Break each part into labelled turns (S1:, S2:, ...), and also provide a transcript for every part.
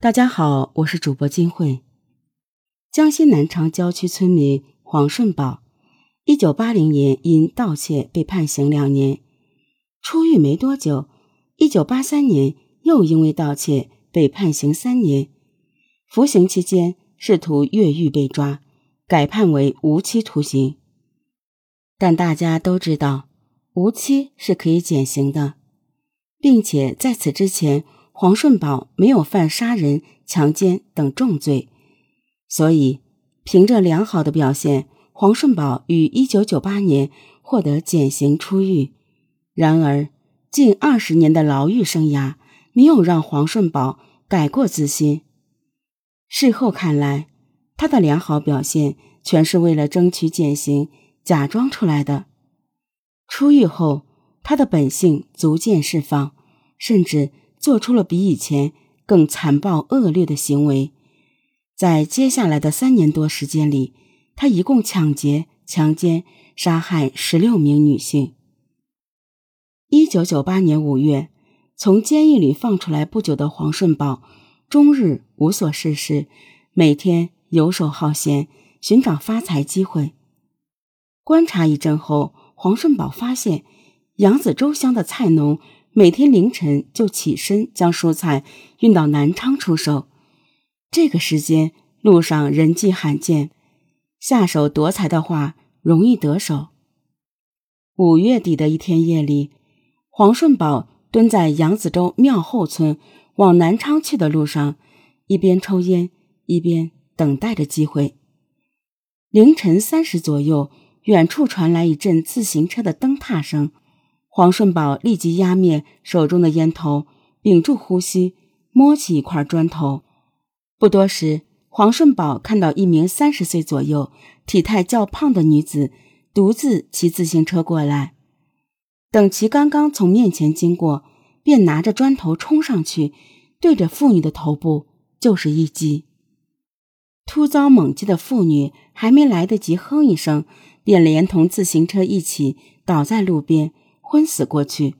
S1: 大家好，我是主播金慧。江西南昌郊区村民黄顺宝，一九八零年因盗窃被判刑两年，出狱没多久，一九八三年又因为盗窃被判刑三年。服刑期间试图越狱被抓，改判为无期徒刑。但大家都知道，无期是可以减刑的，并且在此之前。黄顺宝没有犯杀人、强奸等重罪，所以凭着良好的表现，黄顺宝于一九九八年获得减刑出狱。然而，近二十年的牢狱生涯没有让黄顺宝改过自新。事后看来，他的良好表现全是为了争取减刑假装出来的。出狱后，他的本性逐渐释放，甚至。做出了比以前更残暴恶劣的行为，在接下来的三年多时间里，他一共抢劫、强奸、杀害十六名女性。一九九八年五月，从监狱里放出来不久的黄顺宝，终日无所事事，每天游手好闲，寻找发财机会。观察一阵后，黄顺宝发现扬子洲乡的菜农。每天凌晨就起身将蔬菜运到南昌出售，这个时间路上人迹罕见，下手夺财的话容易得手。五月底的一天夜里，黄顺宝蹲在扬子洲庙后村往南昌去的路上，一边抽烟一边等待着机会。凌晨三时左右，远处传来一阵自行车的蹬踏声。黄顺宝立即压灭手中的烟头，屏住呼吸，摸起一块砖头。不多时，黄顺宝看到一名三十岁左右、体态较胖的女子独自骑自行车过来。等其刚刚从面前经过，便拿着砖头冲上去，对着妇女的头部就是一击。突遭猛击的妇女还没来得及哼一声，便连同自行车一起倒在路边。昏死过去，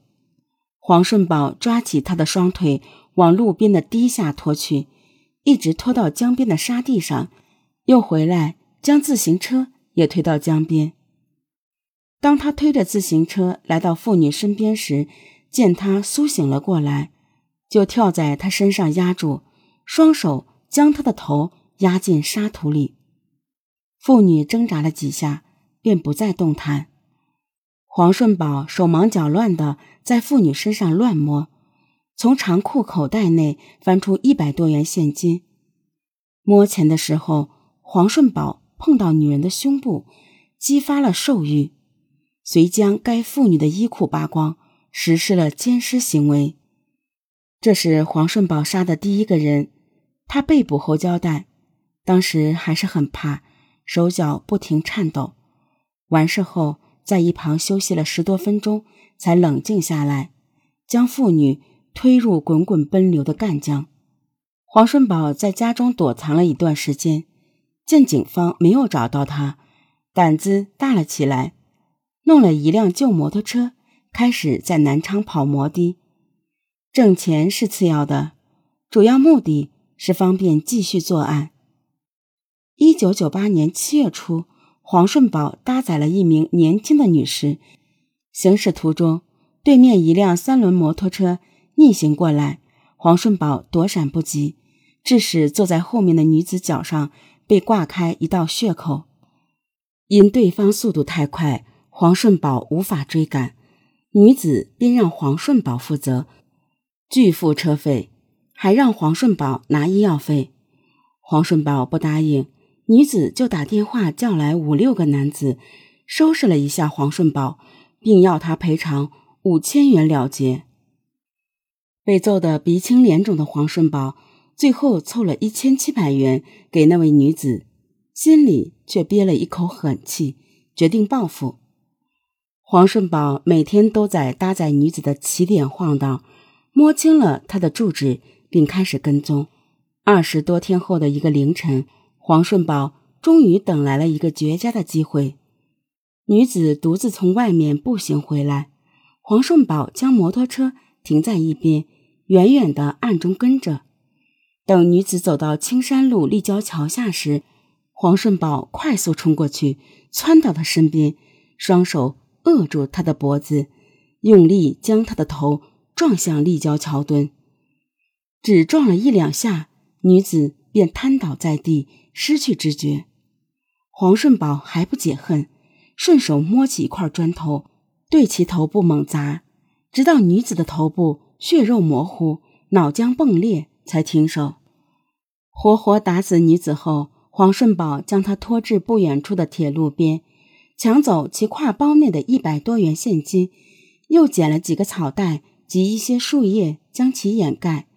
S1: 黄顺宝抓起他的双腿往路边的堤下拖去，一直拖到江边的沙地上，又回来将自行车也推到江边。当他推着自行车来到妇女身边时，见她苏醒了过来，就跳在她身上压住，双手将她的头压进沙土里。妇女挣扎了几下，便不再动弹。黄顺宝手忙脚乱地在妇女身上乱摸，从长裤口袋内翻出一百多元现金。摸钱的时候，黄顺宝碰到女人的胸部，激发了兽欲，遂将该妇女的衣裤扒光，实施了奸尸行为。这是黄顺宝杀的第一个人。他被捕后交代，当时还是很怕，手脚不停颤抖。完事后。在一旁休息了十多分钟，才冷静下来，将妇女推入滚滚奔流的赣江。黄顺宝在家中躲藏了一段时间，见警方没有找到他，胆子大了起来，弄了一辆旧摩托车，开始在南昌跑摩的。挣钱是次要的，主要目的是方便继续作案。一九九八年七月初。黄顺宝搭载了一名年轻的女士，行驶途中，对面一辆三轮摩托车逆行过来，黄顺宝躲闪不及，致使坐在后面的女子脚上被挂开一道血口。因对方速度太快，黄顺宝无法追赶，女子便让黄顺宝负责，拒付车费，还让黄顺宝拿医药费。黄顺宝不答应。女子就打电话叫来五六个男子，收拾了一下黄顺宝，并要他赔偿五千元了结。被揍得鼻青脸肿的黄顺宝，最后凑了一千七百元给那位女子，心里却憋了一口狠气，决定报复。黄顺宝每天都在搭载女子的起点晃荡，摸清了她的住址，并开始跟踪。二十多天后的一个凌晨。黄顺宝终于等来了一个绝佳的机会，女子独自从外面步行回来，黄顺宝将摩托车停在一边，远远的暗中跟着。等女子走到青山路立交桥下时，黄顺宝快速冲过去，窜到她身边，双手扼住她的脖子，用力将她的头撞向立交桥墩。只撞了一两下，女子便瘫倒在地，失去知觉。黄顺宝还不解恨，顺手摸起一块砖头，对其头部猛砸，直到女子的头部血肉模糊、脑浆迸裂，才停手。活活打死女子后。黄顺宝将她拖至不远处的铁路边，抢走其挎包内的一百多元现金，又捡了几个草袋及一些树叶将其掩盖。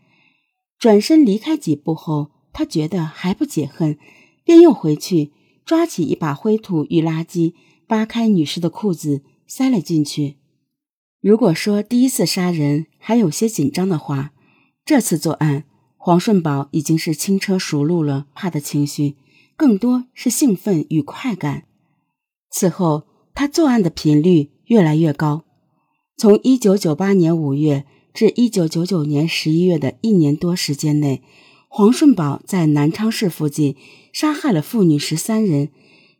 S1: 转身离开几步后，他觉得还不解恨，便又回去抓起一把灰土与垃圾，扒开女士的裤子塞了进去。如果说第一次杀人还有些紧张的话，这次作案，黄顺宝已经是轻车熟路了，怕的情绪。更多是兴奋与快感。此后，他作案的频率越来越高。从一九九八年五月至一九九九年十一月的一年多时间内，黄顺宝在南昌市附近杀害了妇女十三人，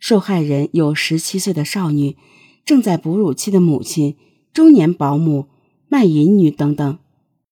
S1: 受害人有十七岁的少女、正在哺乳期的母亲、中年保姆、卖淫女等等。